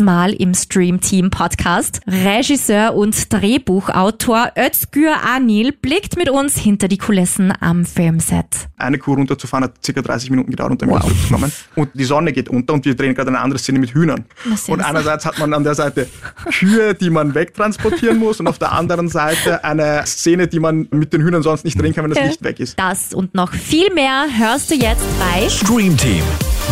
Mal im Stream Team Podcast. Regisseur und Drehbuchautor Özgür Anil blickt mit uns hinter die Kulissen am Filmset. Eine Kuh runterzufahren hat circa 30 Minuten gedauert und dann wow. wieder zurückzukommen. Und die Sonne geht unter und wir drehen gerade eine andere Szene mit Hühnern. Und einerseits hat man an der Seite Kühe, die man wegtransportieren muss und auf der anderen Seite eine Szene, die man mit den Hühnern sonst nicht drehen kann, wenn das Licht weg ist. Das und noch viel mehr hörst du jetzt bei Stream Team,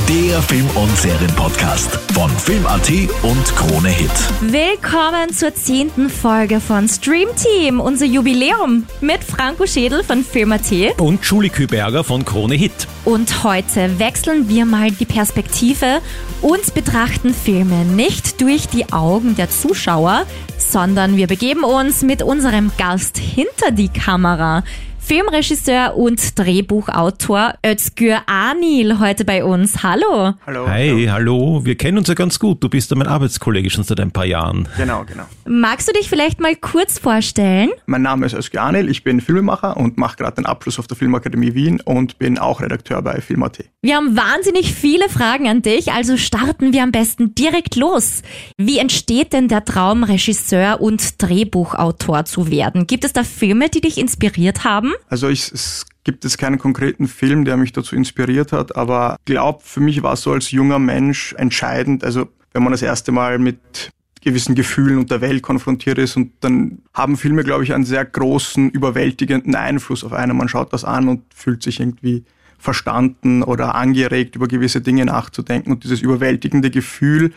der Film- und Serienpodcast von Film.at und Krone Hit. Willkommen zur zehnten Folge von Stream Team, unser Jubiläum mit Franco Schädel von Film.at und Julie Küberger von Krone Hit. Und heute wechseln wir mal die Perspektive und betrachten Filme nicht durch die Augen der Zuschauer, sondern wir begeben uns mit unserem Gast hinter die Kamera. Filmregisseur und Drehbuchautor Özgür Anil heute bei uns. Hallo. Hallo. Hi, hallo. Wir kennen uns ja ganz gut. Du bist ja mein Arbeitskollege schon seit ein paar Jahren. Genau, genau. Magst du dich vielleicht mal kurz vorstellen? Mein Name ist Özgür Anil. Ich bin Filmemacher und mache gerade den Abschluss auf der Filmakademie Wien und bin auch Redakteur bei Film.at. Wir haben wahnsinnig viele Fragen an dich, also starten wir am besten direkt los. Wie entsteht denn der Traum, Regisseur und Drehbuchautor zu werden? Gibt es da Filme, die dich inspiriert haben? Also ich, es gibt es keinen konkreten Film, der mich dazu inspiriert hat, aber ich glaube, für mich war es so als junger Mensch entscheidend, also wenn man das erste Mal mit gewissen Gefühlen und der Welt konfrontiert ist und dann haben Filme, glaube ich, einen sehr großen, überwältigenden Einfluss auf einen. Man schaut das an und fühlt sich irgendwie verstanden oder angeregt, über gewisse Dinge nachzudenken und dieses überwältigende Gefühl,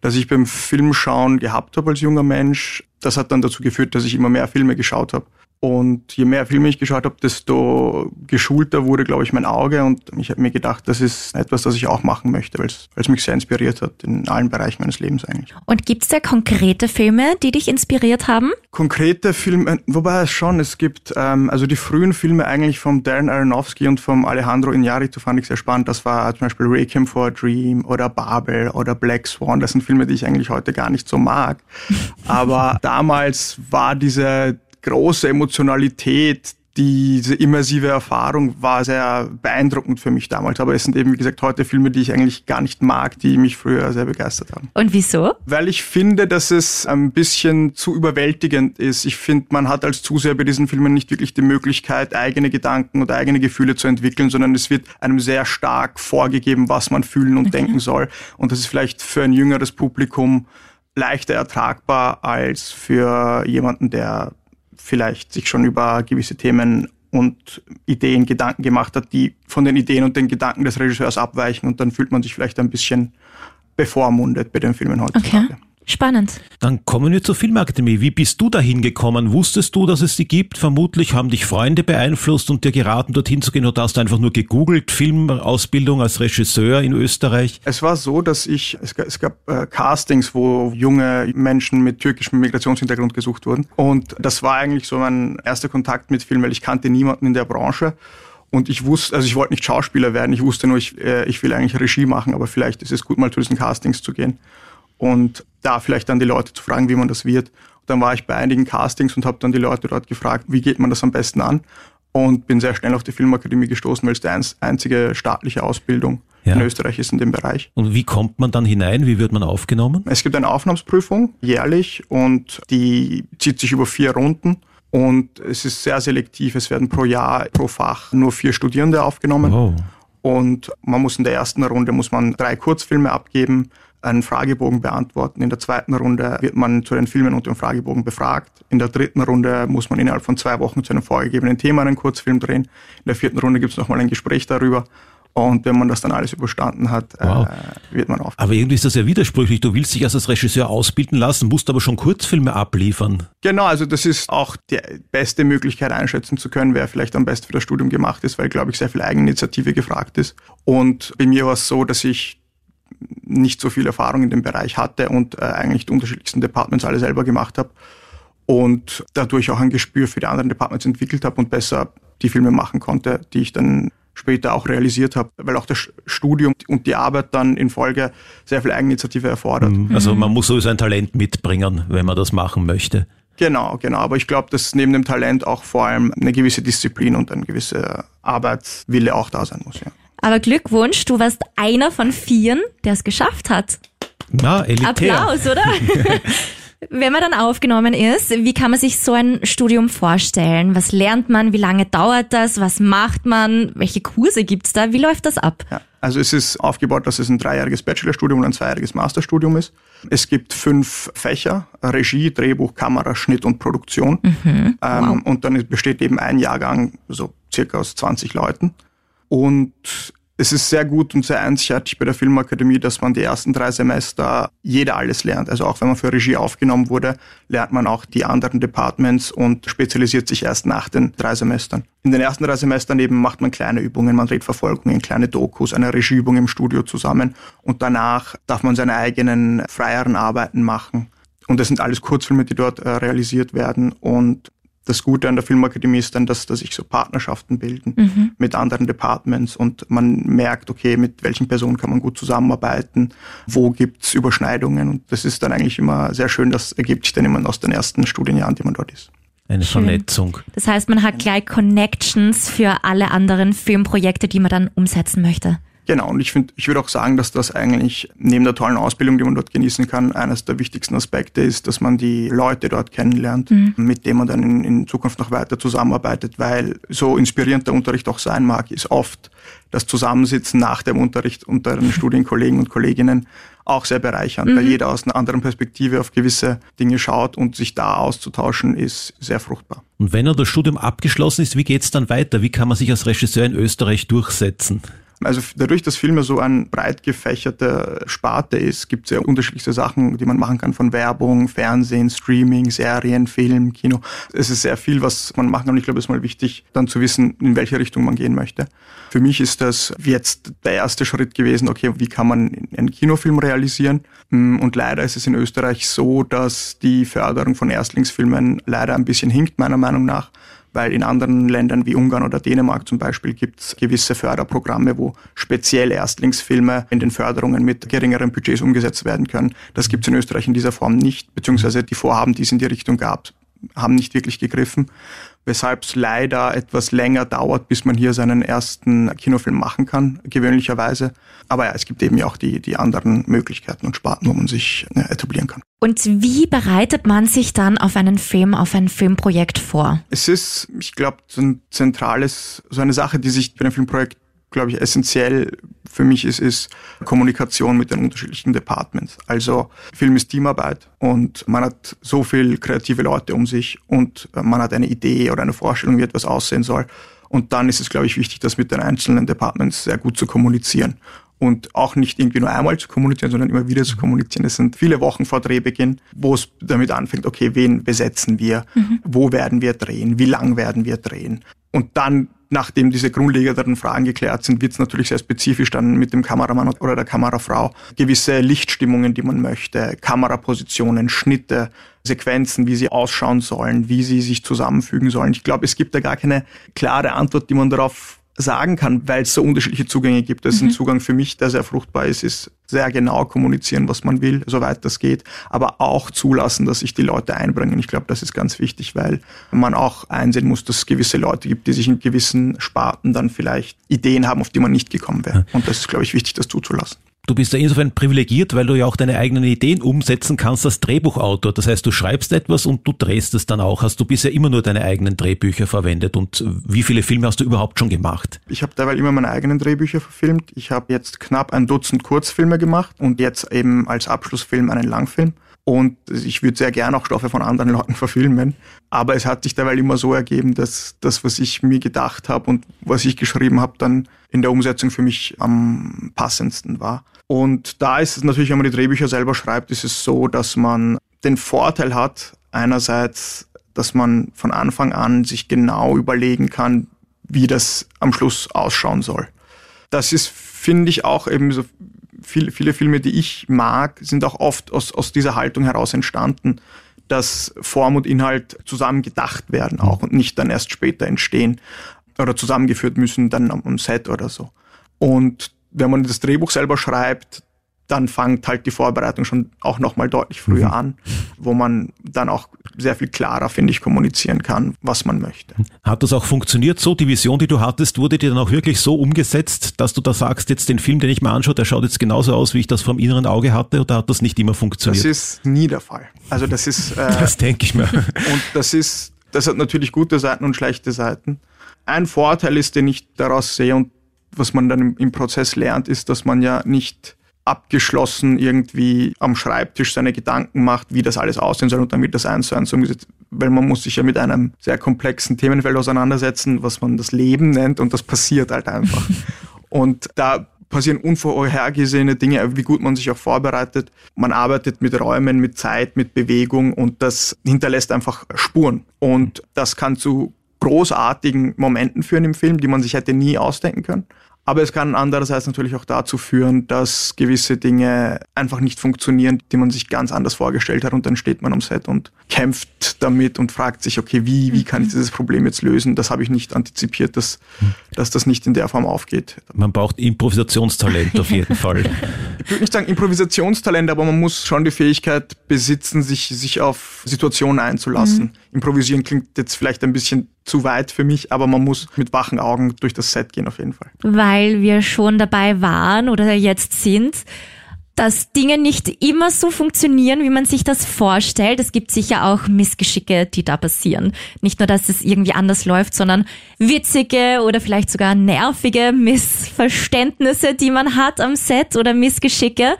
das ich beim Filmschauen gehabt habe als junger Mensch, das hat dann dazu geführt, dass ich immer mehr Filme geschaut habe. Und je mehr Filme ich geschaut habe, desto geschulter wurde, glaube ich, mein Auge. Und ich habe mir gedacht, das ist etwas, das ich auch machen möchte, weil es mich sehr inspiriert hat in allen Bereichen meines Lebens eigentlich. Und gibt es da konkrete Filme, die dich inspiriert haben? Konkrete Filme, wobei es schon, es gibt, ähm, also die frühen Filme eigentlich vom Darren Aronofsky und vom Alejandro Iñárritu fand ich sehr spannend. Das war zum Beispiel Requiem for a Dream oder Babel oder Black Swan. Das sind Filme, die ich eigentlich heute gar nicht so mag. Aber damals war diese große Emotionalität, diese immersive Erfahrung war sehr beeindruckend für mich damals. Aber es sind eben, wie gesagt, heute Filme, die ich eigentlich gar nicht mag, die mich früher sehr begeistert haben. Und wieso? Weil ich finde, dass es ein bisschen zu überwältigend ist. Ich finde, man hat als Zuseher bei diesen Filmen nicht wirklich die Möglichkeit, eigene Gedanken oder eigene Gefühle zu entwickeln, sondern es wird einem sehr stark vorgegeben, was man fühlen und okay. denken soll. Und das ist vielleicht für ein jüngeres Publikum leichter ertragbar als für jemanden, der vielleicht sich schon über gewisse Themen und Ideen Gedanken gemacht hat, die von den Ideen und den Gedanken des Regisseurs abweichen und dann fühlt man sich vielleicht ein bisschen bevormundet bei den Filmen heutzutage. Okay. Spannend. Dann kommen wir zur Filmakademie. Wie bist du dahin gekommen? Wusstest du, dass es sie gibt? Vermutlich haben dich Freunde beeinflusst und dir geraten, dorthin zu gehen oder hast du einfach nur gegoogelt, Filmausbildung als Regisseur in Österreich? Es war so, dass ich, es gab, es gab äh, Castings, wo junge Menschen mit türkischem Migrationshintergrund gesucht wurden. Und das war eigentlich so mein erster Kontakt mit Film, weil ich kannte niemanden in der Branche. Und ich wusste, also ich wollte nicht Schauspieler werden, ich wusste nur, ich, äh, ich will eigentlich Regie machen, aber vielleicht ist es gut, mal zu diesen Castings zu gehen und da vielleicht dann die Leute zu fragen, wie man das wird. Und dann war ich bei einigen Castings und habe dann die Leute dort gefragt, wie geht man das am besten an und bin sehr schnell auf die Filmakademie gestoßen, weil es die einzige staatliche Ausbildung ja. in Österreich ist in dem Bereich. Und wie kommt man dann hinein? Wie wird man aufgenommen? Es gibt eine Aufnahmsprüfung jährlich und die zieht sich über vier Runden. Und es ist sehr selektiv. Es werden pro Jahr, pro Fach nur vier Studierende aufgenommen. Oh. Und man muss in der ersten Runde muss man drei Kurzfilme abgeben, einen Fragebogen beantworten. In der zweiten Runde wird man zu den Filmen und dem Fragebogen befragt. In der dritten Runde muss man innerhalb von zwei Wochen zu einem vorgegebenen Thema einen Kurzfilm drehen. In der vierten Runde gibt es nochmal ein Gespräch darüber. Und wenn man das dann alles überstanden hat, äh, wow. äh, wird man auf. Aber irgendwie ist das ja widersprüchlich. Du willst dich als Regisseur ausbilden lassen, musst aber schon Kurzfilme abliefern. Genau, also das ist auch die beste Möglichkeit einschätzen zu können, wer vielleicht am besten für das Studium gemacht ist, weil, glaube ich, sehr viel Eigeninitiative gefragt ist. Und bei mir war es so, dass ich nicht so viel Erfahrung in dem Bereich hatte und äh, eigentlich die unterschiedlichsten Departments alle selber gemacht habe und dadurch auch ein Gespür für die anderen Departments entwickelt habe und besser die Filme machen konnte, die ich dann später auch realisiert habe, weil auch das Studium und die Arbeit dann in Folge sehr viel Eigeninitiative erfordert. Mhm. Also man muss sowieso ein Talent mitbringen, wenn man das machen möchte. Genau, genau. Aber ich glaube, dass neben dem Talent auch vor allem eine gewisse Disziplin und ein gewisser Arbeitswille auch da sein muss. Ja. Aber Glückwunsch, du warst einer von vieren, der es geschafft hat. Na, elitär. Applaus, oder? Wenn man dann aufgenommen ist, wie kann man sich so ein Studium vorstellen? Was lernt man? Wie lange dauert das? Was macht man? Welche Kurse gibt's da? Wie läuft das ab? Ja, also es ist aufgebaut, dass es ein dreijähriges Bachelorstudium und ein zweijähriges Masterstudium ist. Es gibt fünf Fächer, Regie, Drehbuch, Kamera, Schnitt und Produktion. Mhm, ähm, wow. und dann besteht eben ein Jahrgang, so circa aus 20 Leuten. Und es ist sehr gut und sehr einzigartig bei der Filmakademie, dass man die ersten drei Semester jeder alles lernt. Also auch wenn man für Regie aufgenommen wurde, lernt man auch die anderen Departments und spezialisiert sich erst nach den drei Semestern. In den ersten drei Semestern eben macht man kleine Übungen, man dreht Verfolgungen, kleine Dokus, eine Regieübung im Studio zusammen und danach darf man seine eigenen freieren Arbeiten machen. Und das sind alles Kurzfilme, die dort äh, realisiert werden und das Gute an der Filmakademie ist dann, dass, dass sich so Partnerschaften bilden Mhm. mit anderen Departments und man merkt, okay, mit welchen Personen kann man gut zusammenarbeiten, wo gibt's Überschneidungen und das ist dann eigentlich immer sehr schön, das ergibt sich dann immer aus den ersten Studienjahren, die man dort ist. Eine Schön. Vernetzung. Das heißt, man hat gleich Connections für alle anderen Filmprojekte, die man dann umsetzen möchte. Genau, und ich finde, ich würde auch sagen, dass das eigentlich neben der tollen Ausbildung, die man dort genießen kann, eines der wichtigsten Aspekte ist, dass man die Leute dort kennenlernt, mit denen man dann in, in Zukunft noch weiter zusammenarbeitet, weil so inspirierend der Unterricht auch sein mag, ist oft das Zusammensitzen nach dem Unterricht unter den Studienkollegen und Kolleginnen auch sehr bereichernd, weil jeder aus einer anderen Perspektive auf gewisse Dinge schaut und sich da auszutauschen ist sehr fruchtbar. Und wenn er das Studium abgeschlossen ist, wie geht's dann weiter? Wie kann man sich als Regisseur in Österreich durchsetzen? Also dadurch, dass Film ja so ein breit gefächerte Sparte ist, gibt es ja unterschiedlichste Sachen, die man machen kann, von Werbung, Fernsehen, Streaming, Serien, Film, Kino. Es ist sehr viel, was man machen kann und ich glaube, es ist mal wichtig, dann zu wissen, in welche Richtung man gehen möchte. Für mich ist das jetzt der erste Schritt gewesen, okay, wie kann man einen Kinofilm realisieren? Und leider ist es in Österreich so, dass die Förderung von Erstlingsfilmen leider ein bisschen hinkt, meiner Meinung nach weil in anderen Ländern wie Ungarn oder Dänemark zum Beispiel gibt es gewisse Förderprogramme, wo speziell Erstlingsfilme in den Förderungen mit geringeren Budgets umgesetzt werden können. Das gibt es in Österreich in dieser Form nicht, beziehungsweise die Vorhaben, die es in die Richtung gab, haben nicht wirklich gegriffen, weshalb es leider etwas länger dauert, bis man hier seinen ersten Kinofilm machen kann, gewöhnlicherweise. Aber ja, es gibt eben ja auch die, die anderen Möglichkeiten und Sparten, wo man sich äh, etablieren kann. Und wie bereitet man sich dann auf einen Film, auf ein Filmprojekt vor? Es ist, ich glaube, so ein zentrales, so eine Sache, die sich bei einem Filmprojekt, glaube ich, essentiell für mich ist, ist Kommunikation mit den unterschiedlichen Departments. Also Film ist Teamarbeit und man hat so viel kreative Leute um sich und man hat eine Idee oder eine Vorstellung, wie etwas aussehen soll. Und dann ist es, glaube ich, wichtig, das mit den einzelnen Departments sehr gut zu kommunizieren. Und auch nicht irgendwie nur einmal zu kommunizieren, sondern immer wieder zu kommunizieren. Es sind viele Wochen vor Drehbeginn, wo es damit anfängt, okay, wen besetzen wir, wo werden wir drehen, wie lang werden wir drehen. Und dann, nachdem diese grundlegenden Fragen geklärt sind, wird es natürlich sehr spezifisch dann mit dem Kameramann oder der Kamerafrau gewisse Lichtstimmungen, die man möchte, Kamerapositionen, Schnitte, Sequenzen, wie sie ausschauen sollen, wie sie sich zusammenfügen sollen. Ich glaube, es gibt da gar keine klare Antwort, die man darauf sagen kann, weil es so unterschiedliche Zugänge gibt. Das ist ein Zugang für mich, der sehr fruchtbar ist, ist sehr genau kommunizieren, was man will, soweit das geht, aber auch zulassen, dass sich die Leute einbringen. Ich glaube, das ist ganz wichtig, weil man auch einsehen muss, dass es gewisse Leute gibt, die sich in gewissen Sparten dann vielleicht Ideen haben, auf die man nicht gekommen wäre. Und das ist, glaube ich, wichtig, das zuzulassen. Du bist ja insofern privilegiert, weil du ja auch deine eigenen Ideen umsetzen kannst als Drehbuchautor. Das heißt, du schreibst etwas und du drehst es dann auch. Hast du bisher immer nur deine eigenen Drehbücher verwendet und wie viele Filme hast du überhaupt schon gemacht? Ich habe derweil immer meine eigenen Drehbücher verfilmt. Ich habe jetzt knapp ein Dutzend Kurzfilme gemacht und jetzt eben als Abschlussfilm einen Langfilm. Und ich würde sehr gerne auch Stoffe von anderen Leuten verfilmen. Aber es hat sich derweil immer so ergeben, dass das, was ich mir gedacht habe und was ich geschrieben habe, dann in der Umsetzung für mich am passendsten war. Und da ist es natürlich, wenn man die Drehbücher selber schreibt, ist es so, dass man den Vorteil hat, einerseits, dass man von Anfang an sich genau überlegen kann, wie das am Schluss ausschauen soll. Das ist, finde ich, auch eben so viele, viele Filme, die ich mag, sind auch oft aus, aus dieser Haltung heraus entstanden, dass Form und Inhalt zusammen gedacht werden auch und nicht dann erst später entstehen oder zusammengeführt müssen dann am, am Set oder so. Und wenn man das Drehbuch selber schreibt, dann fängt halt die Vorbereitung schon auch nochmal deutlich früher an, wo man dann auch sehr viel klarer, finde ich, kommunizieren kann, was man möchte. Hat das auch funktioniert so? Die Vision, die du hattest, wurde dir dann auch wirklich so umgesetzt, dass du da sagst, jetzt den Film, den ich mir anschaue, der schaut jetzt genauso aus, wie ich das vom inneren Auge hatte, oder hat das nicht immer funktioniert? Das ist nie der Fall. Also das ist. Äh, das denke ich mir. Und das ist, das hat natürlich gute Seiten und schlechte Seiten. Ein Vorteil ist, den ich daraus sehe und was man dann im, im Prozess lernt, ist, dass man ja nicht abgeschlossen irgendwie am Schreibtisch seine Gedanken macht, wie das alles aussehen soll und dann wird das eins zu eins umgesetzt. Weil man muss sich ja mit einem sehr komplexen Themenfeld auseinandersetzen, was man das Leben nennt und das passiert halt einfach. und da passieren unvorhergesehene Dinge, wie gut man sich auch vorbereitet. Man arbeitet mit Räumen, mit Zeit, mit Bewegung und das hinterlässt einfach Spuren. Und das kann zu großartigen Momenten führen im Film, die man sich hätte nie ausdenken können. Aber es kann andererseits natürlich auch dazu führen, dass gewisse Dinge einfach nicht funktionieren, die man sich ganz anders vorgestellt hat und dann steht man am Set und kämpft damit und fragt sich, okay, wie, wie kann ich mhm. dieses Problem jetzt lösen? Das habe ich nicht antizipiert, dass, dass das nicht in der Form aufgeht. Man braucht Improvisationstalent auf jeden Fall. Ich würde nicht sagen Improvisationstalent, aber man muss schon die Fähigkeit besitzen, sich, sich auf Situationen einzulassen. Mhm. Improvisieren klingt jetzt vielleicht ein bisschen zu weit für mich, aber man muss mit wachen Augen durch das Set gehen auf jeden Fall. Weil wir schon dabei waren oder jetzt sind, dass Dinge nicht immer so funktionieren, wie man sich das vorstellt. Es gibt sicher auch Missgeschicke, die da passieren. Nicht nur, dass es irgendwie anders läuft, sondern witzige oder vielleicht sogar nervige Missverständnisse, die man hat am Set oder Missgeschicke.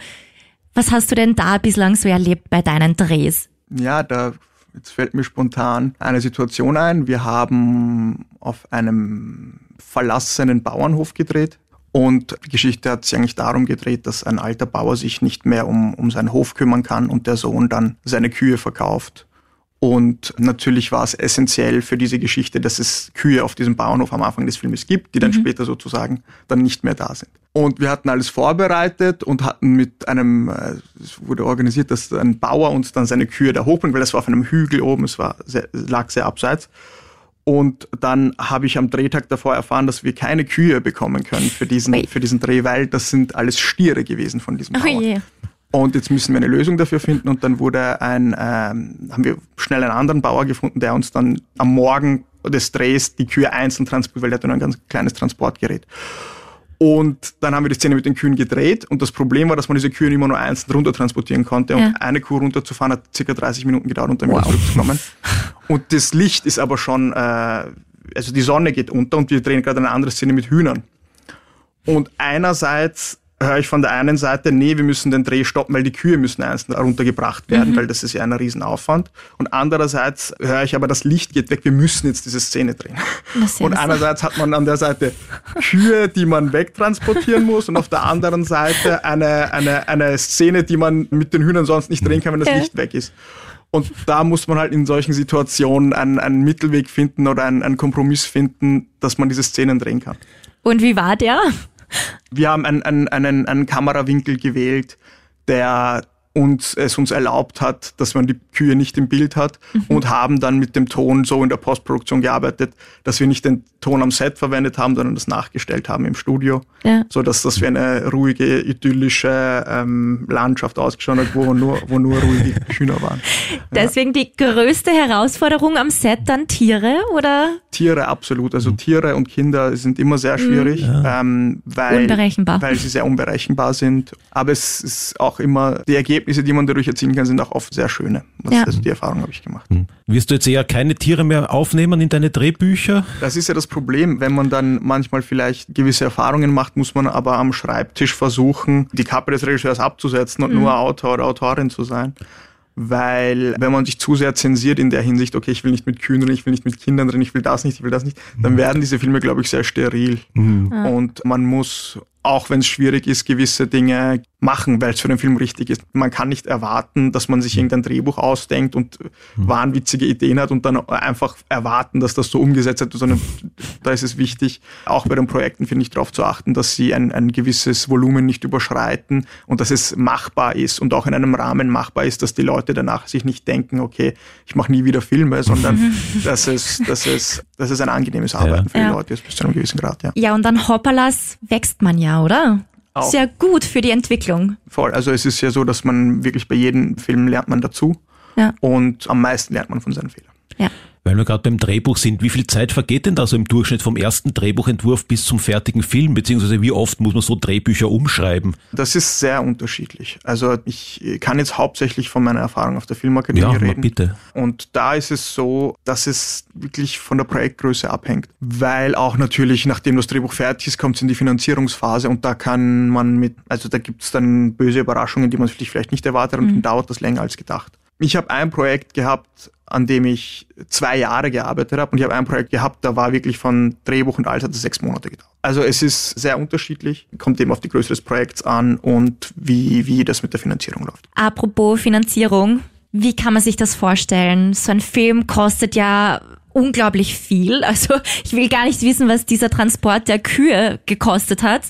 Was hast du denn da bislang so erlebt bei deinen Drehs? Ja, da Jetzt fällt mir spontan eine Situation ein. Wir haben auf einem verlassenen Bauernhof gedreht. Und die Geschichte hat sich eigentlich darum gedreht, dass ein alter Bauer sich nicht mehr um, um seinen Hof kümmern kann und der Sohn dann seine Kühe verkauft. Und natürlich war es essentiell für diese Geschichte, dass es Kühe auf diesem Bauernhof am Anfang des Filmes gibt, die dann mhm. später sozusagen dann nicht mehr da sind. Und wir hatten alles vorbereitet und hatten mit einem, äh, es wurde organisiert, dass ein Bauer uns dann seine Kühe da hochbringt, weil das war auf einem Hügel oben, es war sehr, lag sehr abseits. Und dann habe ich am Drehtag davor erfahren, dass wir keine Kühe bekommen können für diesen, für diesen Dreh, weil das sind alles Stiere gewesen von diesem Bauer. Oh yeah. Und jetzt müssen wir eine Lösung dafür finden. Und dann wurde ein, ähm, haben wir schnell einen anderen Bauer gefunden, der uns dann am Morgen des Drehs die Kühe einzeln transportiert, weil der hat nur ein ganz kleines Transportgerät. Und dann haben wir die Szene mit den Kühen gedreht und das Problem war, dass man diese Kühe immer nur einzeln runter transportieren konnte. Ja. Und eine Kuh runterzufahren hat circa 30 Minuten gedauert und dann wow. wieder zurückzukommen. Und das Licht ist aber schon, äh, also die Sonne geht unter und wir drehen gerade eine andere Szene mit Hühnern. Und einerseits höre ich von der einen Seite, nee, wir müssen den Dreh stoppen, weil die Kühe müssen einzeln runtergebracht werden, mhm. weil das ist ja ein Riesenaufwand. Und andererseits höre ich aber, das Licht geht weg, wir müssen jetzt diese Szene drehen. Und einerseits hat man an der Seite Kühe, die man wegtransportieren muss und auf der anderen Seite eine, eine, eine Szene, die man mit den Hühnern sonst nicht drehen kann, wenn das. Licht weg ist. Und da muss man halt in solchen Situationen einen, einen Mittelweg finden oder einen, einen Kompromiss finden, dass man diese Szenen drehen kann. Und wie war der? Wir haben einen, einen, einen, Kamerawinkel gewählt, der uns es uns erlaubt hat, dass man die Kühe nicht im Bild hat mhm. und haben dann mit dem Ton so in der Postproduktion gearbeitet, dass wir nicht den Ton am Set verwendet haben, sondern das nachgestellt haben im Studio, ja. so dass das wie eine ruhige idyllische ähm, Landschaft ausgeschaut hat, wo nur wo nur ruhige Hühner waren. Deswegen ja. die größte Herausforderung am Set dann Tiere oder? Tiere absolut, also mhm. Tiere und Kinder sind immer sehr mhm. schwierig, mhm. ähm, weil unberechenbar. weil sie sehr unberechenbar sind. Aber es ist auch immer die Ergebnisse Ergebnisse, die man dadurch erzielen kann, sind auch oft sehr schöne. Das, ja. Also die Erfahrung habe ich gemacht. Hm. Wirst du jetzt eher keine Tiere mehr aufnehmen in deine Drehbücher? Das ist ja das Problem. Wenn man dann manchmal vielleicht gewisse Erfahrungen macht, muss man aber am Schreibtisch versuchen, die Kappe des Regisseurs abzusetzen und mhm. nur Autor oder Autorin zu sein weil wenn man sich zu sehr zensiert in der Hinsicht, okay, ich will nicht mit Kühen drin, ich will nicht mit Kindern drin, ich will das nicht, ich will das nicht, dann mhm. werden diese Filme, glaube ich, sehr steril. Mhm. Und man muss auch wenn es schwierig ist, gewisse Dinge machen, weil es für den Film richtig ist. Man kann nicht erwarten, dass man sich mhm. irgendein Drehbuch ausdenkt und mhm. wahnwitzige Ideen hat und dann einfach erwarten, dass das so umgesetzt wird, sondern da ist es wichtig, auch bei den Projekten, finde ich, darauf zu achten, dass sie ein, ein gewisses Volumen nicht überschreiten und dass es machbar ist und auch in einem Rahmen machbar ist, dass die Leute danach sich nicht denken, okay, ich mache nie wieder Filme, sondern dass es, dass es, dass es ein angenehmes Arbeiten ja. für die ja. Leute ist bis zu einem gewissen Grad. Ja, ja und dann Hoppalas wächst man ja oder? Auch. Sehr gut für die Entwicklung. Voll. Also es ist ja so, dass man wirklich bei jedem Film lernt man dazu. Ja. Und am meisten lernt man von seinen Fehlern. Ja. Weil wir gerade beim Drehbuch sind, wie viel Zeit vergeht denn da so im Durchschnitt vom ersten Drehbuchentwurf bis zum fertigen Film? Beziehungsweise wie oft muss man so Drehbücher umschreiben? Das ist sehr unterschiedlich. Also ich kann jetzt hauptsächlich von meiner Erfahrung auf der Filmakademie Ja, reden. bitte. Und da ist es so, dass es wirklich von der Projektgröße abhängt. Weil auch natürlich, nachdem das Drehbuch fertig ist, kommt es in die Finanzierungsphase und da kann man mit, also da gibt es dann böse Überraschungen, die man sich vielleicht nicht erwartet und dann dauert das länger als gedacht. Ich habe ein Projekt gehabt, an dem ich zwei Jahre gearbeitet habe und ich habe ein Projekt gehabt, da war wirklich von Drehbuch und alles hat es sechs Monate gedauert. Also es ist sehr unterschiedlich, kommt eben auf die Größe des Projekts an und wie, wie das mit der Finanzierung läuft. Apropos Finanzierung, wie kann man sich das vorstellen? So ein Film kostet ja unglaublich viel. Also ich will gar nicht wissen, was dieser Transport der Kühe gekostet hat.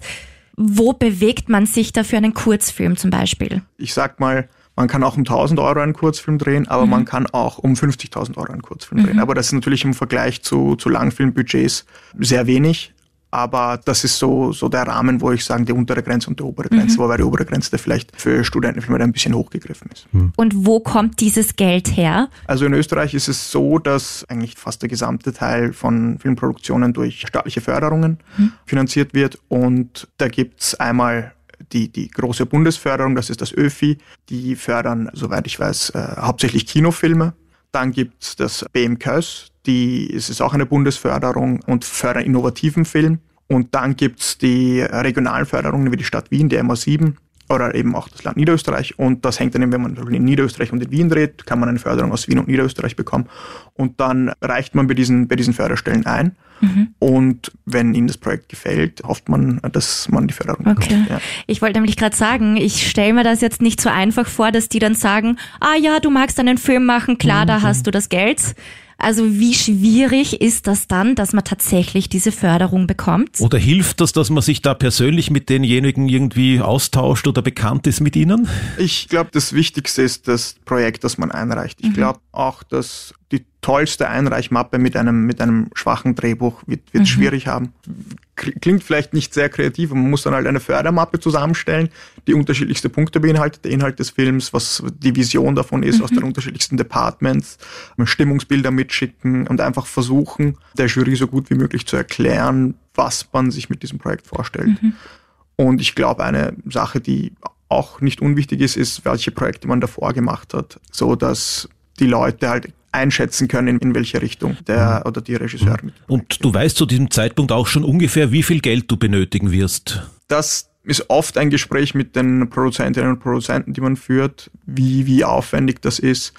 Wo bewegt man sich da für einen Kurzfilm zum Beispiel? Ich sag mal, man kann auch um 1000 Euro einen Kurzfilm drehen, aber man kann auch um 50.000 Euro einen Kurzfilm drehen. Aber das ist natürlich im Vergleich zu, zu Langfilmbudgets sehr wenig. Aber das ist so, so der Rahmen, wo ich sagen, die untere Grenze und die obere Grenze, wobei die obere Grenze da vielleicht für Studentenfilme da ein bisschen hochgegriffen ist. Und wo kommt dieses Geld her? Also in Österreich ist es so, dass eigentlich fast der gesamte Teil von Filmproduktionen durch staatliche Förderungen finanziert wird. Und da gibt's einmal die, die große Bundesförderung, das ist das ÖFI. Die fördern, soweit ich weiß, äh, hauptsächlich Kinofilme. Dann gibt's das BMKÖS, die, es ist auch eine Bundesförderung und fördern innovativen Film. Und dann gibt's die regionalen Förderungen wie die Stadt Wien, die MA7 oder eben auch das Land Niederösterreich. Und das hängt dann eben, wenn man in Niederösterreich und in Wien dreht, kann man eine Förderung aus Wien und Niederösterreich bekommen. Und dann reicht man bei diesen, bei diesen Förderstellen ein. Und wenn Ihnen das Projekt gefällt, hofft man, dass man die Förderung Okay. bekommt. Ja. Ich wollte nämlich gerade sagen, ich stelle mir das jetzt nicht so einfach vor, dass die dann sagen, ah ja, du magst einen Film machen, klar, da hast du das Geld. Also wie schwierig ist das dann, dass man tatsächlich diese Förderung bekommt? Oder hilft das, dass man sich da persönlich mit denjenigen irgendwie austauscht oder bekannt ist mit ihnen? Ich glaube, das Wichtigste ist das Projekt, das man einreicht. Ich glaube auch, dass die tollste Einreichmappe mit einem, mit einem schwachen Drehbuch wird, wird schwierig haben. Klingt vielleicht nicht sehr kreativ, und man muss dann halt eine Fördermappe zusammenstellen, die unterschiedlichste Punkte beinhaltet, der Inhalt des Films, was die Vision davon ist, aus den unterschiedlichsten Departments, Stimmungsbilder mitschicken und einfach versuchen, der Jury so gut wie möglich zu erklären, was man sich mit diesem Projekt vorstellt. Und ich glaube, eine Sache, die auch nicht unwichtig ist, ist, welche Projekte man davor gemacht hat, so dass die Leute halt einschätzen können, in welche Richtung der oder die Regisseur mit. Und du weißt zu diesem Zeitpunkt auch schon ungefähr, wie viel Geld du benötigen wirst. Das ist oft ein Gespräch mit den Produzentinnen und Produzenten, die man führt, wie, wie aufwendig das ist.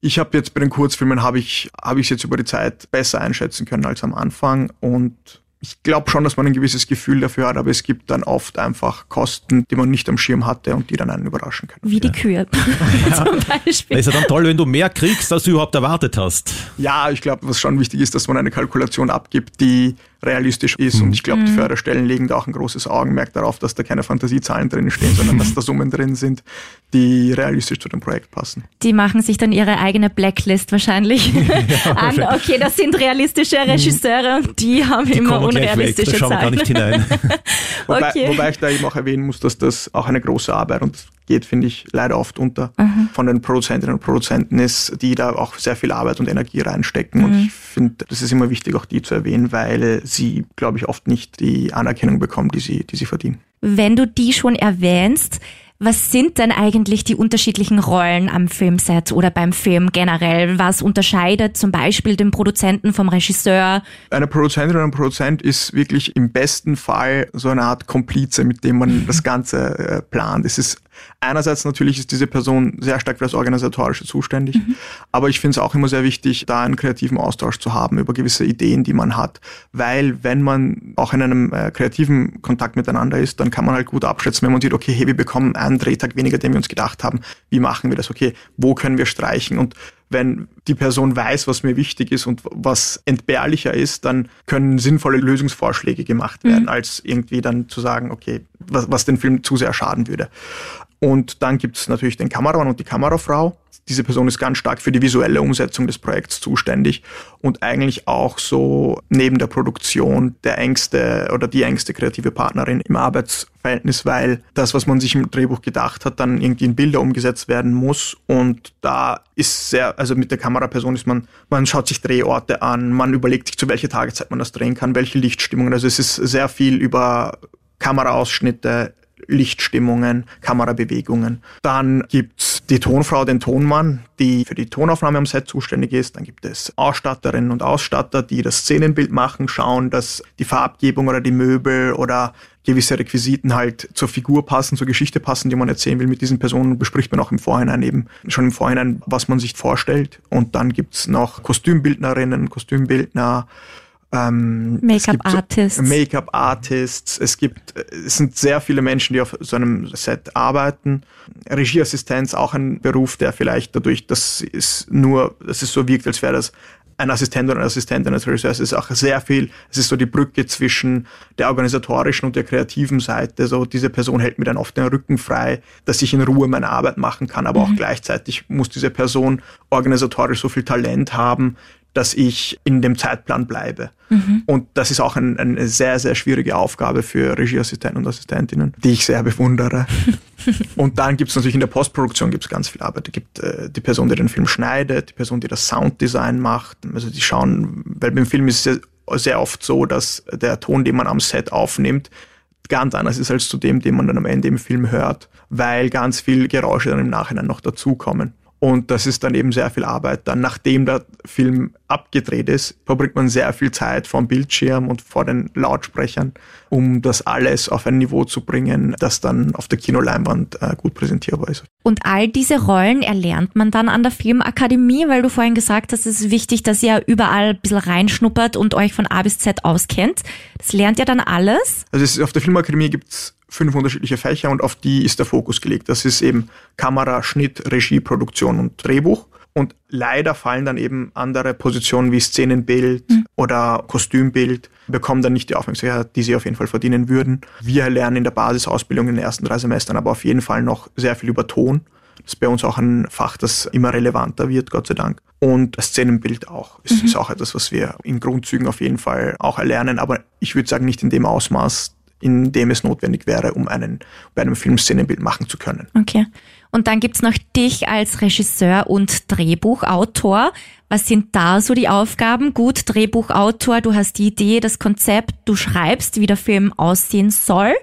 Ich habe jetzt bei den Kurzfilmen habe ich habe ich jetzt über die Zeit besser einschätzen können als am Anfang und ich glaube schon, dass man ein gewisses Gefühl dafür hat, aber es gibt dann oft einfach Kosten, die man nicht am Schirm hatte und die dann einen überraschen können. Wie die Kühe zum Beispiel. ist ja dann toll, wenn du mehr kriegst, als du überhaupt erwartet hast. Ja, ich glaube, was schon wichtig ist, dass man eine Kalkulation abgibt, die realistisch ist. Und ich glaube, die Förderstellen legen da auch ein großes Augenmerk darauf, dass da keine Fantasiezahlen drin stehen, sondern dass da Summen drin sind, die realistisch zu dem Projekt passen. Die machen sich dann ihre eigene Blacklist wahrscheinlich an. Okay, das sind realistische Regisseure und die haben Die immer gleich weg, da unrealistische schauen wir gar Zahlen. nicht hinein. Wobei, Okay. wobei ich da eben auch erwähnen muss, dass das auch eine große Arbeit und geht, finde ich, leider oft unter von den Produzentinnen und Produzenten ist, die da auch sehr viel Arbeit und Energie reinstecken. Und ich finde, das ist immer wichtig, auch die zu erwähnen, weil sie, glaube ich, oft nicht die Anerkennung bekommen, die sie, die sie verdienen. Wenn du die schon erwähnst, was sind denn eigentlich die unterschiedlichen Rollen am Filmset oder beim Film generell? Was unterscheidet zum Beispiel den Produzenten vom Regisseur? Eine Produzentin oder ein Produzent ist wirklich im besten Fall so eine Art Komplize, mit dem man das Ganze äh, plant. Es ist einerseits natürlich ist diese Person sehr stark für das Organisatorische zuständig, aber ich finde es auch immer sehr wichtig, da einen kreativen Austausch zu haben über gewisse Ideen, die man hat, weil wenn man auch in einem äh, kreativen Kontakt miteinander ist, dann kann man halt gut abschätzen, wenn man sieht, okay, hey, wir bekommen einen Drehtag weniger, den wir uns gedacht haben. Wie machen wir das? Okay, wo können wir streichen? Und wenn die Person weiß, was mir wichtig ist und was entbehrlicher ist, dann können sinnvolle Lösungsvorschläge gemacht werden, als irgendwie dann zu sagen, okay, was, was den Film zu sehr schaden würde. Und dann gibt es natürlich den Kameramann und die Kamerafrau. Diese Person ist ganz stark für die visuelle Umsetzung des Projekts zuständig und eigentlich auch so neben der Produktion der engste oder die engste kreative Partnerin im Arbeitsverhältnis, weil das, was man sich im Drehbuch gedacht hat, dann irgendwie in Bilder umgesetzt werden muss. Und da ist sehr, also mit der Kameraperson ist man, man schaut sich Drehorte an, man überlegt sich, zu welcher Tageszeit man das drehen kann, welche Lichtstimmungen. Also es ist sehr viel über Kameraausschnitte, Lichtstimmungen, Kamerabewegungen. Dann gibt's die Tonfrau, den Tonmann, die für die Tonaufnahme am Set zuständig ist. Dann gibt es Ausstatterinnen und Ausstatter, die das Szenenbild machen, schauen, dass die Farbgebung oder die Möbel oder gewisse Requisiten halt zur Figur passen, zur Geschichte passen, die man erzählen will. Mit diesen Personen bespricht man auch im Vorhinein eben schon im Vorhinein, was man sich vorstellt. Und dann gibt's noch Kostümbildnerinnen, Kostümbildner, ähm, Make-up-Artists. So Make-up-Artists. Es gibt, es sind sehr viele Menschen, die auf so einem Set arbeiten. Regieassistenz, auch ein Beruf, der vielleicht dadurch, dass es nur, dass es so wirkt, als wäre das ein Assistent oder ein Assistentin eines Regisseurs. Es ist auch sehr viel, es ist so die Brücke zwischen der organisatorischen und der kreativen Seite. So, diese Person hält mir dann oft den Rücken frei, dass ich in Ruhe meine Arbeit machen kann, aber mhm. auch gleichzeitig muss diese Person organisatorisch so viel Talent haben, dass ich in dem Zeitplan bleibe. Mhm. Und das ist auch ein, eine sehr, sehr schwierige Aufgabe für Regieassistenten und Assistentinnen, die ich sehr bewundere. und dann gibt es natürlich in der Postproduktion gibt's ganz viel Arbeit. Es gibt äh, die Person, die den Film schneidet, die Person, die das Sounddesign macht. Also die schauen, weil beim Film ist es sehr, sehr oft so, dass der Ton, den man am Set aufnimmt, ganz anders ist als zu dem, den man dann am Ende im Film hört, weil ganz viel Geräusche dann im Nachhinein noch dazukommen. Und das ist dann eben sehr viel Arbeit. Dann, nachdem der Film abgedreht ist, verbringt man sehr viel Zeit vor dem Bildschirm und vor den Lautsprechern, um das alles auf ein Niveau zu bringen, das dann auf der Kinoleinwand äh, gut präsentierbar ist. Und all diese Rollen erlernt man dann an der Filmakademie, weil du vorhin gesagt hast, es ist wichtig, dass ihr überall ein bisschen reinschnuppert und euch von A bis Z auskennt. Das lernt ihr dann alles? Also ist, auf der Filmakademie gibt's fünf unterschiedliche Fächer und auf die ist der Fokus gelegt. Das ist eben Kamera, Schnitt, Regie, Produktion und Drehbuch. Und leider fallen dann eben andere Positionen wie Szenenbild mhm. oder Kostümbild, bekommen dann nicht die Aufmerksamkeit, die sie auf jeden Fall verdienen würden. Wir lernen in der Basisausbildung in den ersten drei Semestern aber auf jeden Fall noch sehr viel über Ton. Das ist bei uns auch ein Fach, das immer relevanter wird, Gott sei Dank. Und das Szenenbild auch. Es mhm. ist auch etwas, was wir in Grundzügen auf jeden Fall auch erlernen, aber ich würde sagen, nicht in dem Ausmaß, in dem es notwendig wäre, um einen, bei einem Film Szenenbild machen zu können. Okay. Und dann gibt's noch dich als Regisseur und Drehbuchautor. Was sind da so die Aufgaben? Gut, Drehbuchautor, du hast die Idee, das Konzept, du schreibst, wie der Film aussehen soll,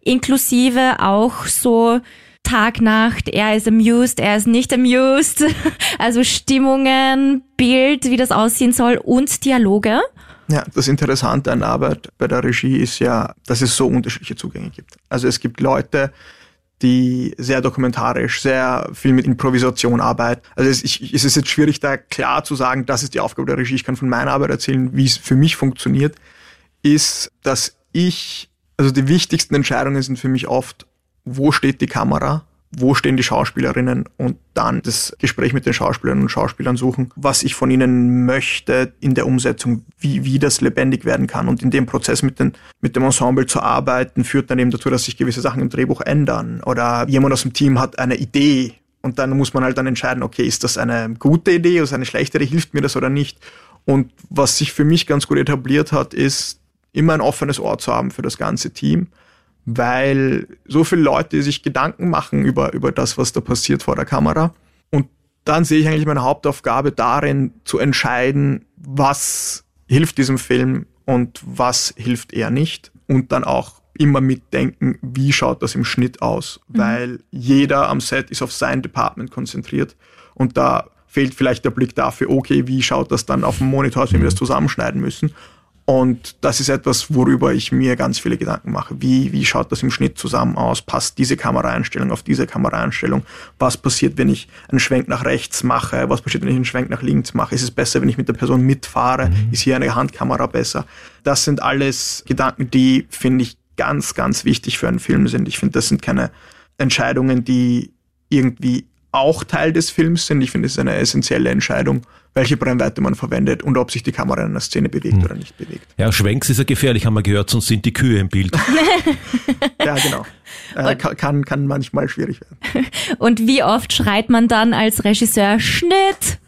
inklusive auch so Tag, Nacht, er ist amused, er ist nicht amused, also Stimmungen, Bild, wie das aussehen soll und Dialoge. Ja, das Interessante an Arbeit bei der Regie ist ja, dass es so unterschiedliche Zugänge gibt. Also es gibt Leute, die sehr dokumentarisch, sehr viel mit Improvisation arbeiten. Also es, ich, es ist jetzt schwierig, da klar zu sagen, das ist die Aufgabe der Regie. Ich kann von meiner Arbeit erzählen, wie es für mich funktioniert, ist, dass ich, also die wichtigsten Entscheidungen sind für mich oft, wo steht die Kamera wo stehen die Schauspielerinnen und dann das Gespräch mit den Schauspielerinnen und Schauspielern suchen, was ich von ihnen möchte in der Umsetzung, wie, wie das lebendig werden kann. Und in dem Prozess mit, den, mit dem Ensemble zu arbeiten, führt dann eben dazu, dass sich gewisse Sachen im Drehbuch ändern. Oder jemand aus dem Team hat eine Idee und dann muss man halt dann entscheiden, okay, ist das eine gute Idee oder eine schlechtere, hilft mir das oder nicht? Und was sich für mich ganz gut etabliert hat, ist immer ein offenes Ohr zu haben für das ganze Team weil so viele Leute sich Gedanken machen über, über das, was da passiert vor der Kamera. Und dann sehe ich eigentlich meine Hauptaufgabe darin, zu entscheiden, was hilft diesem Film und was hilft eher nicht. Und dann auch immer mitdenken, wie schaut das im Schnitt aus, mhm. weil jeder am Set ist auf sein Department konzentriert und da fehlt vielleicht der Blick dafür, okay, wie schaut das dann auf dem Monitor aus, wenn wir das zusammenschneiden müssen. Und das ist etwas, worüber ich mir ganz viele Gedanken mache. Wie, wie schaut das im Schnitt zusammen aus? Passt diese Kameraeinstellung auf diese Kameraeinstellung? Was passiert, wenn ich einen Schwenk nach rechts mache? Was passiert, wenn ich einen Schwenk nach links mache? Ist es besser, wenn ich mit der Person mitfahre? Mhm. Ist hier eine Handkamera besser? Das sind alles Gedanken, die, finde ich, ganz, ganz wichtig für einen Film sind. Ich finde, das sind keine Entscheidungen, die irgendwie auch Teil des Films sind. Ich finde, es ist eine essentielle Entscheidung, welche Brennweite man verwendet und ob sich die Kamera in einer Szene bewegt hm. oder nicht bewegt. Ja, Schwenks ist ja gefährlich, haben wir gehört, sonst sind die Kühe im Bild. ja, genau. Äh, kann, kann manchmal schwierig werden. Und wie oft schreit man dann als Regisseur Schnitt?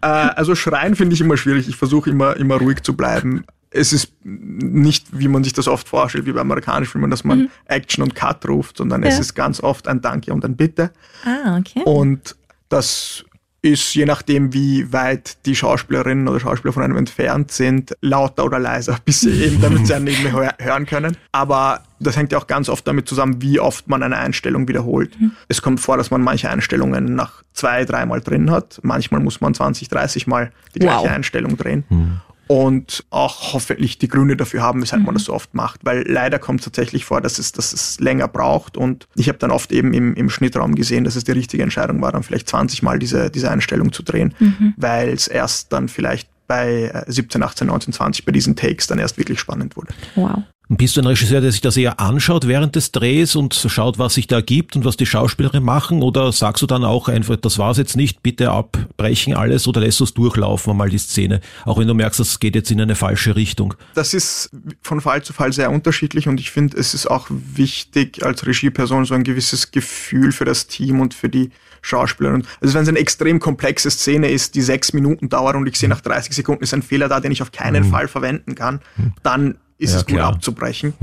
Äh, also schreien finde ich immer schwierig. Ich versuche immer, immer ruhig zu bleiben es ist nicht, wie man sich das oft vorstellt, wie bei amerikanischen Filmen, dass man mhm. Action und Cut ruft, sondern ja. es ist ganz oft ein Danke und ein Bitte. Ah, okay. Und das ist je nachdem, wie weit die Schauspielerinnen oder Schauspieler von einem entfernt sind, lauter oder leiser, bis sie eben, damit sie einen eben hören können. Aber das hängt ja auch ganz oft damit zusammen, wie oft man eine Einstellung wiederholt. Mhm. Es kommt vor, dass man manche Einstellungen nach zwei, dreimal drin hat. Manchmal muss man 20, 30 Mal die gleiche wow. Einstellung drehen. Mhm und auch hoffentlich die Gründe dafür haben, weshalb mhm. man das so oft macht. Weil leider kommt tatsächlich vor, dass es, dass es länger braucht und ich habe dann oft eben im, im Schnittraum gesehen, dass es die richtige Entscheidung war, dann vielleicht 20 Mal diese, diese Einstellung zu drehen, mhm. weil es erst dann vielleicht bei 17, 18, 19, 20 bei diesen Takes dann erst wirklich spannend wurde. Wow. Bist du ein Regisseur, der sich das eher anschaut während des Drehs und schaut, was sich da gibt und was die Schauspielerinnen machen? Oder sagst du dann auch einfach, das war's jetzt nicht, bitte abbrechen alles oder lässt du es durchlaufen einmal die Szene, auch wenn du merkst, das geht jetzt in eine falsche Richtung? Das ist von Fall zu Fall sehr unterschiedlich und ich finde, es ist auch wichtig als Regieperson so ein gewisses Gefühl für das Team und für die Schauspielerin. Also wenn es eine extrem komplexe Szene ist, die sechs Minuten dauert und ich sehe nach 30 Sekunden ist ein Fehler da, den ich auf keinen mhm. Fall verwenden kann, dann ist ja, es gut klar. abzubrechen.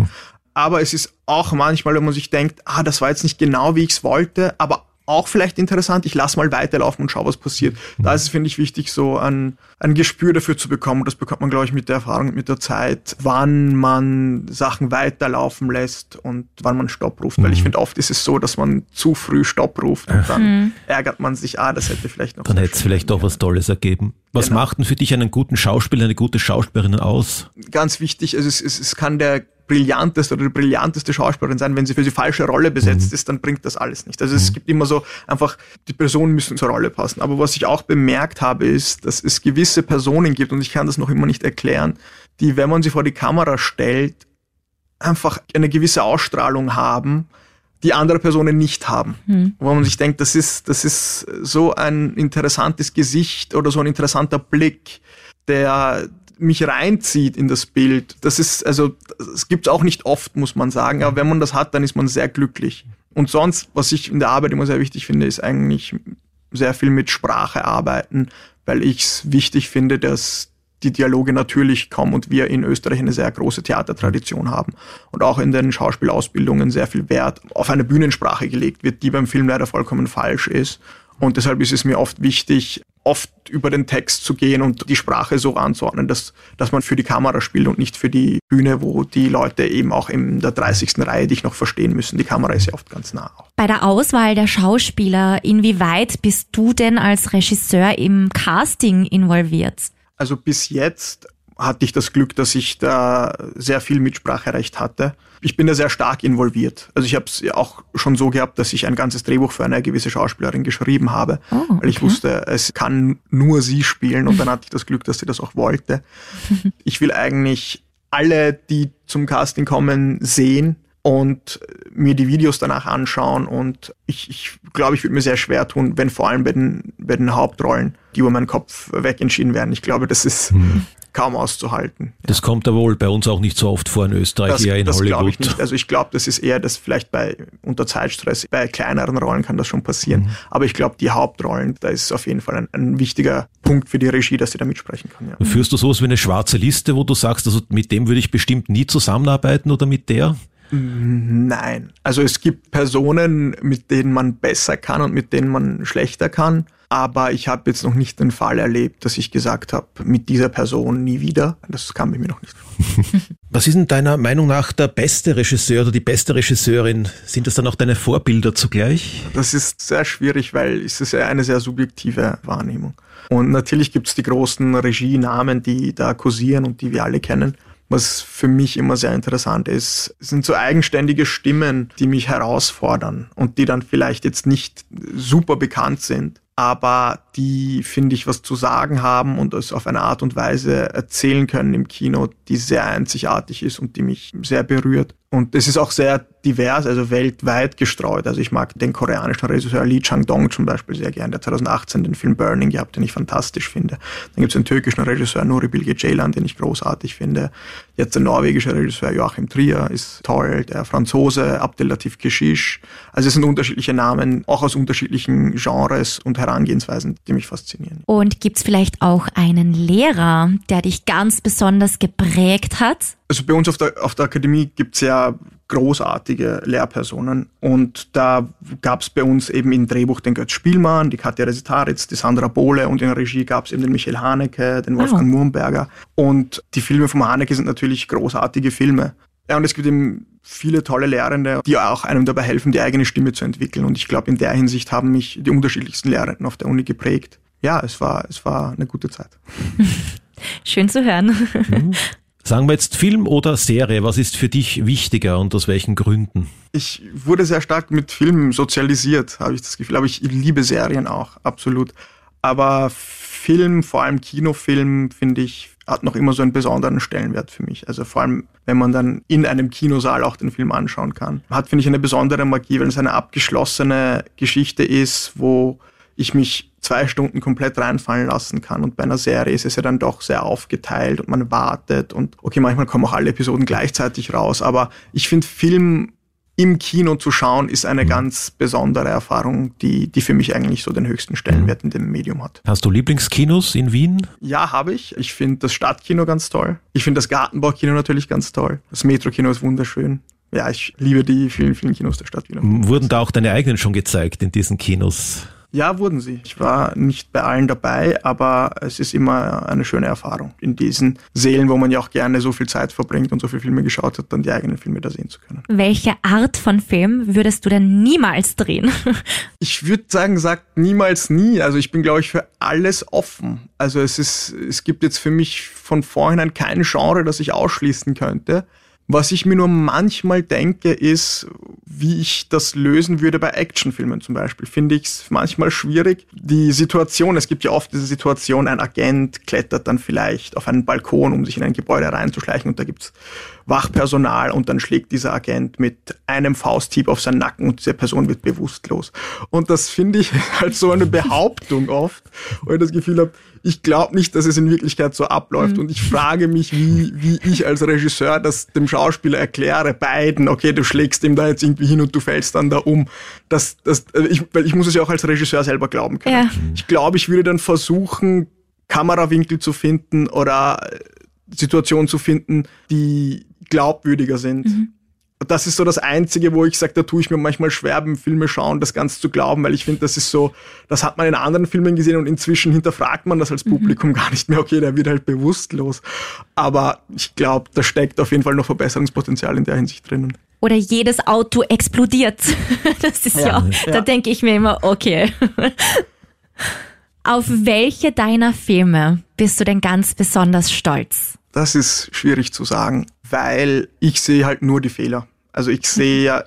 Aber es ist auch manchmal, wenn man sich denkt, ah, das war jetzt nicht genau, wie ich es wollte, aber auch vielleicht interessant, ich lasse mal weiterlaufen und schau, was passiert. Da ist es, finde ich, wichtig, so ein, ein Gespür dafür zu bekommen. Und das bekommt man, glaube ich, mit der Erfahrung, und mit der Zeit, wann man Sachen weiterlaufen lässt und wann man Stopp ruft. Mhm. Weil ich mhm. finde, oft ist es so, dass man zu früh Stopp ruft und dann mhm. ärgert man sich, ah, das hätte vielleicht noch. Dann hätte es vielleicht doch was Tolles ergeben. Was genau. macht denn für dich einen guten Schauspieler, eine gute Schauspielerin aus? Ganz wichtig, also es, es, es kann der brillanteste oder die brillanteste Schauspielerin sein, wenn sie für die falsche Rolle besetzt mhm. ist, dann bringt das alles nicht. Also mhm. es gibt immer so einfach, die Personen müssen zur Rolle passen. Aber was ich auch bemerkt habe, ist, dass es gewisse Personen gibt, und ich kann das noch immer nicht erklären, die, wenn man sie vor die Kamera stellt, einfach eine gewisse Ausstrahlung haben, die andere Personen nicht haben. Mhm. Wo man sich denkt, das ist, das ist so ein interessantes Gesicht oder so ein interessanter Blick, der, mich reinzieht in das Bild. Das ist, also, es gibt auch nicht oft, muss man sagen, aber wenn man das hat, dann ist man sehr glücklich. Und sonst, was ich in der Arbeit immer sehr wichtig finde, ist eigentlich sehr viel mit Sprache arbeiten, weil ich es wichtig finde, dass die Dialoge natürlich kommen und wir in Österreich eine sehr große Theatertradition haben und auch in den Schauspielausbildungen sehr viel Wert auf eine Bühnensprache gelegt wird, die beim Film leider vollkommen falsch ist. Und deshalb ist es mir oft wichtig, oft über den Text zu gehen und die Sprache so anzuordnen, dass, dass man für die Kamera spielt und nicht für die Bühne, wo die Leute eben auch in der 30. Reihe dich noch verstehen müssen. Die Kamera ist ja oft ganz nah. Bei der Auswahl der Schauspieler, inwieweit bist du denn als Regisseur im Casting involviert? Also bis jetzt hatte ich das Glück, dass ich da sehr viel Mitspracherecht hatte. Ich bin da sehr stark involviert. Also ich habe es auch schon so gehabt, dass ich ein ganzes Drehbuch für eine gewisse Schauspielerin geschrieben habe, oh, okay. weil ich wusste, es kann nur sie spielen und dann hatte ich das Glück, dass sie das auch wollte. Ich will eigentlich alle, die zum Casting kommen, sehen und mir die Videos danach anschauen und ich, ich glaube, ich würde mir sehr schwer tun, wenn vor allem bei den, bei den Hauptrollen, die über meinen Kopf wegentschieden werden. Ich glaube, das ist, hm kaum auszuhalten. Das ja. kommt aber wohl bei uns auch nicht so oft vor in Österreich, das, eher in das Hollywood. Ich nicht. Also ich glaube, das ist eher das vielleicht bei unter Zeitstress, bei kleineren Rollen kann das schon passieren. Mhm. Aber ich glaube, die Hauptrollen, da ist auf jeden Fall ein, ein, wichtiger Punkt für die Regie, dass sie da mitsprechen kann. Ja. Führst du sowas wie eine schwarze Liste, wo du sagst, also mit dem würde ich bestimmt nie zusammenarbeiten oder mit der? Nein. Also es gibt Personen, mit denen man besser kann und mit denen man schlechter kann. Aber ich habe jetzt noch nicht den Fall erlebt, dass ich gesagt habe, mit dieser Person nie wieder. Das kam mir noch nicht vor. Was ist denn deiner Meinung nach der beste Regisseur oder die beste Regisseurin? Sind das dann auch deine Vorbilder zugleich? Das ist sehr schwierig, weil es ist ja eine sehr subjektive Wahrnehmung. Und natürlich gibt es die großen Regienamen, die da kursieren und die wir alle kennen. Was für mich immer sehr interessant ist, sind so eigenständige Stimmen, die mich herausfordern und die dann vielleicht jetzt nicht super bekannt sind, aber die, finde ich, was zu sagen haben und es auf eine Art und Weise erzählen können im Kino, die sehr einzigartig ist und die mich sehr berührt. Und es ist auch sehr divers, also weltweit gestreut. Also ich mag den koreanischen Regisseur Lee Chang-dong zum Beispiel sehr gern, der 2018 den Film Burning gehabt, den ich fantastisch finde. Dann gibt es den türkischen Regisseur Nuri Bilge Ceylan, den ich großartig finde. Jetzt der norwegische Regisseur Joachim Trier ist toll, der Franzose Abdelatif Keshish. Also es sind unterschiedliche Namen, auch aus unterschiedlichen Genres und Herangehensweisen, die mich faszinieren. Und gibt's vielleicht auch einen Lehrer, der dich ganz besonders geprägt hat? Also bei uns auf der, auf der Akademie gibt's ja großartige Lehrpersonen. Und da gab es bei uns eben im Drehbuch den Götz Spielmann, die Katja Resitaritz, die Sandra Bohle und in der Regie gab es eben den Michael Haneke, den Wolfgang oh. Murnberger. Und die Filme vom Haneke sind natürlich großartige Filme. Ja, und es gibt eben viele tolle Lehrende, die auch einem dabei helfen, die eigene Stimme zu entwickeln. Und ich glaube, in der Hinsicht haben mich die unterschiedlichsten Lehrenden auf der Uni geprägt. Ja, es war, es war eine gute Zeit. Schön zu hören. Mhm. Sagen wir jetzt Film oder Serie, was ist für dich wichtiger und aus welchen Gründen? Ich wurde sehr stark mit Filmen sozialisiert, habe ich das Gefühl. Aber ich liebe Serien auch, absolut. Aber Film, vor allem Kinofilm, finde ich, hat noch immer so einen besonderen Stellenwert für mich. Also vor allem, wenn man dann in einem Kinosaal auch den Film anschauen kann. Hat, finde ich, eine besondere Magie, weil es eine abgeschlossene Geschichte ist, wo ich mich zwei Stunden komplett reinfallen lassen kann. Und bei einer Serie ist es ja dann doch sehr aufgeteilt und man wartet und okay, manchmal kommen auch alle Episoden gleichzeitig raus. Aber ich finde, Film im Kino zu schauen, ist eine mhm. ganz besondere Erfahrung, die, die für mich eigentlich so den höchsten Stellenwert in dem Medium hat. Hast du Lieblingskinos in Wien? Ja, habe ich. Ich finde das Stadtkino ganz toll. Ich finde das Gartenbaukino natürlich ganz toll. Das Metrokino ist wunderschön. Ja, ich liebe die vielen, vielen Kinos der Stadt Wien. Wurden da auch deine eigenen schon gezeigt in diesen Kinos? Ja, wurden sie. Ich war nicht bei allen dabei, aber es ist immer eine schöne Erfahrung, in diesen Seelen, wo man ja auch gerne so viel Zeit verbringt und so viele Filme geschaut hat, dann die eigenen Filme da sehen zu können. Welche Art von Film würdest du denn niemals drehen? ich würde sagen, sagt niemals nie. Also ich bin, glaube ich, für alles offen. Also es ist, es gibt jetzt für mich von vornherein kein Genre, das ich ausschließen könnte. Was ich mir nur manchmal denke, ist, wie ich das lösen würde bei Actionfilmen zum Beispiel. Finde ich es manchmal schwierig. Die Situation, es gibt ja oft diese Situation, ein Agent klettert dann vielleicht auf einen Balkon, um sich in ein Gebäude reinzuschleichen und da gibt's Wachpersonal und dann schlägt dieser Agent mit einem Fausthieb auf seinen Nacken und diese Person wird bewusstlos. Und das finde ich halt so eine Behauptung oft, wo ich das Gefühl habe, ich glaube nicht, dass es in Wirklichkeit so abläuft. Mhm. Und ich frage mich, wie, wie ich als Regisseur das dem Schauspieler erkläre, beiden, okay, du schlägst ihm da jetzt irgendwie hin und du fällst dann da um. Das, das, äh, ich, weil ich muss es ja auch als Regisseur selber glauben können. Ja. Ich glaube, ich würde dann versuchen, Kamerawinkel zu finden oder Situationen zu finden, die glaubwürdiger sind. Mhm das ist so das Einzige, wo ich sage, da tue ich mir manchmal schwer beim Filme schauen, das Ganze zu glauben, weil ich finde, das ist so, das hat man in anderen Filmen gesehen und inzwischen hinterfragt man das als mhm. Publikum mhm. gar nicht mehr. Okay, der wird halt bewusstlos. Aber ich glaube, da steckt auf jeden Fall noch Verbesserungspotenzial in der Hinsicht drinnen. Oder jedes Auto explodiert. Das ist ja, ja, ja. da denke ich mir immer, okay. Auf welche deiner Filme bist du denn ganz besonders stolz? Das ist schwierig zu sagen, weil ich sehe halt nur die Fehler. Also ich sehe ja,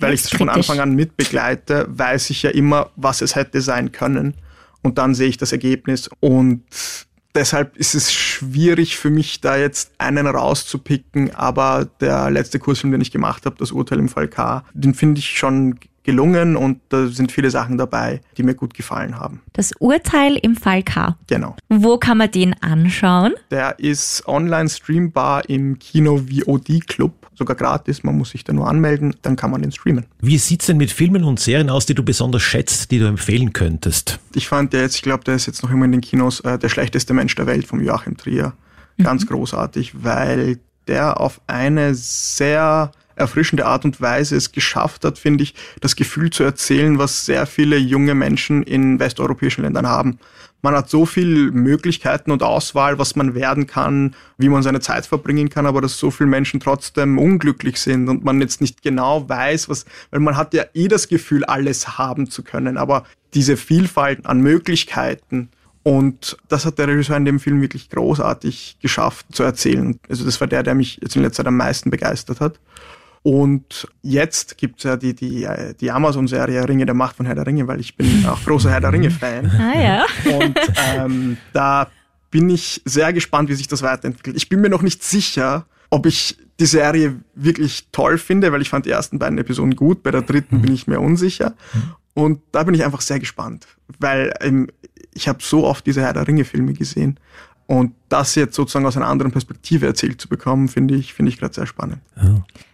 weil ich es von Anfang an mitbegleite, weiß ich ja immer, was es hätte sein können. Und dann sehe ich das Ergebnis. Und deshalb ist es schwierig für mich, da jetzt einen rauszupicken. Aber der letzte Kursfilm, den ich gemacht habe, das Urteil im Fall K, den finde ich schon gelungen und da sind viele Sachen dabei, die mir gut gefallen haben. Das Urteil im Fall K. Genau. Wo kann man den anschauen? Der ist online streambar im Kino VOD Club. Sogar gratis, man muss sich da nur anmelden, dann kann man den streamen. Wie sieht's denn mit Filmen und Serien aus, die du besonders schätzt, die du empfehlen könntest? Ich fand der jetzt, ich glaube, der ist jetzt noch immer in den Kinos, äh, der schlechteste Mensch der Welt vom Joachim Trier. Ganz mhm. großartig, weil der auf eine sehr erfrischende Art und Weise es geschafft hat, finde ich, das Gefühl zu erzählen, was sehr viele junge Menschen in westeuropäischen Ländern haben. Man hat so viel Möglichkeiten und Auswahl, was man werden kann, wie man seine Zeit verbringen kann, aber dass so viele Menschen trotzdem unglücklich sind und man jetzt nicht genau weiß, was, weil man hat ja eh das Gefühl, alles haben zu können, aber diese Vielfalt an Möglichkeiten, und das hat der Regisseur in dem Film wirklich großartig geschafft zu erzählen. Also das war der, der mich jetzt in letzter Zeit am meisten begeistert hat. Und jetzt gibt's ja die, die, die Amazon-Serie Ringe der Macht von Herr der Ringe, weil ich bin auch großer Herr der Ringe-Fan. Ah ja. Und ähm, da bin ich sehr gespannt, wie sich das weiterentwickelt. Ich bin mir noch nicht sicher, ob ich die Serie wirklich toll finde, weil ich fand die ersten beiden Episoden gut, bei der dritten bin ich mir unsicher. Und da bin ich einfach sehr gespannt, weil ähm, ich habe so oft diese Herr der Ringe-Filme gesehen. Und das jetzt sozusagen aus einer anderen Perspektive erzählt zu bekommen, finde ich, finde ich gerade sehr spannend.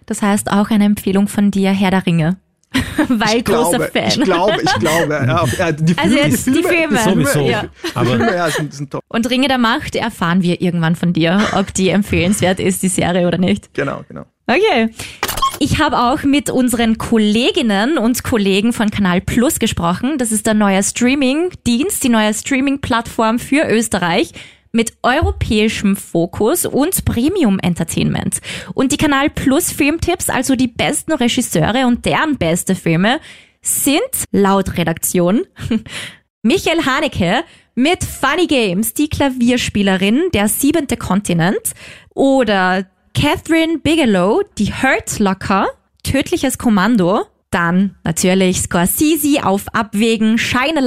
Das heißt auch eine Empfehlung von dir, Herr der Ringe. Weil ich großer glaube, Fan. Ich glaube, ich glaube. Ja, ja, die Also Filme, jetzt die Filme. Sowieso. Ja. Die Aber Filme ja, sind, sind top. Und Ringe der Macht erfahren wir irgendwann von dir, ob die empfehlenswert ist, die Serie oder nicht. Genau, genau. Okay. Ich habe auch mit unseren Kolleginnen und Kollegen von Kanal Plus gesprochen. Das ist der neue Streaming-Dienst, die neue Streaming-Plattform für Österreich mit europäischem Fokus und Premium-Entertainment. Und die Kanal Plus Filmtipps, also die besten Regisseure und deren beste Filme, sind laut Redaktion Michael Haneke mit Funny Games, die Klavierspielerin, der siebente Kontinent, oder Catherine Bigelow, die Hurt Locker, tödliches Kommando, dann natürlich Scorsese auf Abwägen, Shine a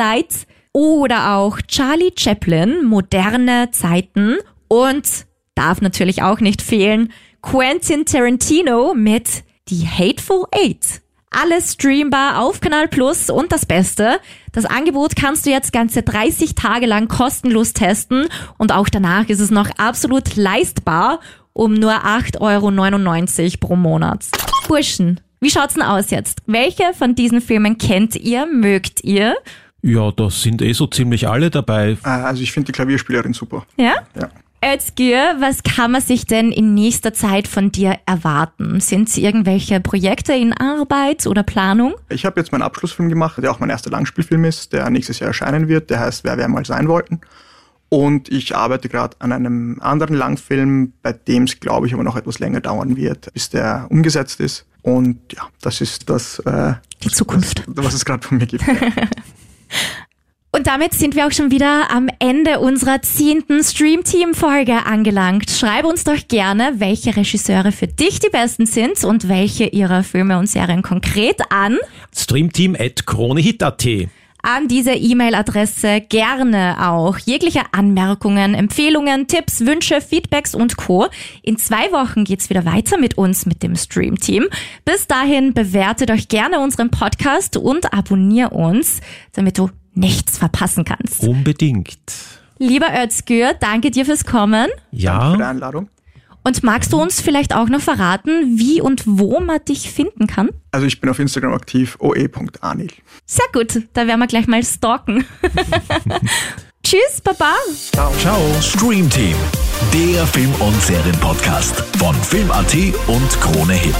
oder auch Charlie Chaplin, moderne Zeiten und darf natürlich auch nicht fehlen, Quentin Tarantino mit Die Hateful Eight. Alles streambar auf Kanal Plus und das Beste, das Angebot kannst du jetzt ganze 30 Tage lang kostenlos testen und auch danach ist es noch absolut leistbar um nur 8,99 Euro pro Monat. Burschen, wie schaut's denn aus jetzt? Welche von diesen Filmen kennt ihr, mögt ihr? Ja, da sind eh so ziemlich alle dabei. Äh, Also ich finde die Klavierspielerin super. Ja? Ja. Özgür, was kann man sich denn in nächster Zeit von dir erwarten? Sind irgendwelche Projekte in Arbeit oder Planung? Ich habe jetzt meinen Abschlussfilm gemacht, der auch mein erster Langspielfilm ist, der nächstes Jahr erscheinen wird. Der heißt Wer wir mal sein wollten. Und ich arbeite gerade an einem anderen Langfilm, bei dem es, glaube ich, aber noch etwas länger dauern wird, bis der umgesetzt ist. Und ja, das ist das, äh, Die Zukunft. was, was es gerade von mir gibt. Und damit sind wir auch schon wieder am Ende unserer zehnten Stream-Team-Folge angelangt. Schreib uns doch gerne, welche Regisseure für dich die besten sind und welche ihrer Filme und Serien konkret an. Streamteam at kronehit.at. An diese E-Mail-Adresse gerne auch jegliche Anmerkungen, Empfehlungen, Tipps, Wünsche, Feedbacks und Co. In zwei Wochen geht's wieder weiter mit uns, mit dem Stream-Team. Bis dahin bewertet euch gerne unseren Podcast und abonnier uns, damit du nichts verpassen kannst. Unbedingt. Lieber Özgür, danke dir fürs Kommen. Für die Ja, Einladung. Und magst du uns vielleicht auch noch verraten, wie und wo man dich finden kann? Also ich bin auf Instagram aktiv, oe.anil. Sehr gut, da werden wir gleich mal stalken. Tschüss, Baba. ciao. Stream Team, der Film- und Serienpodcast von Film.at und Krone Hit.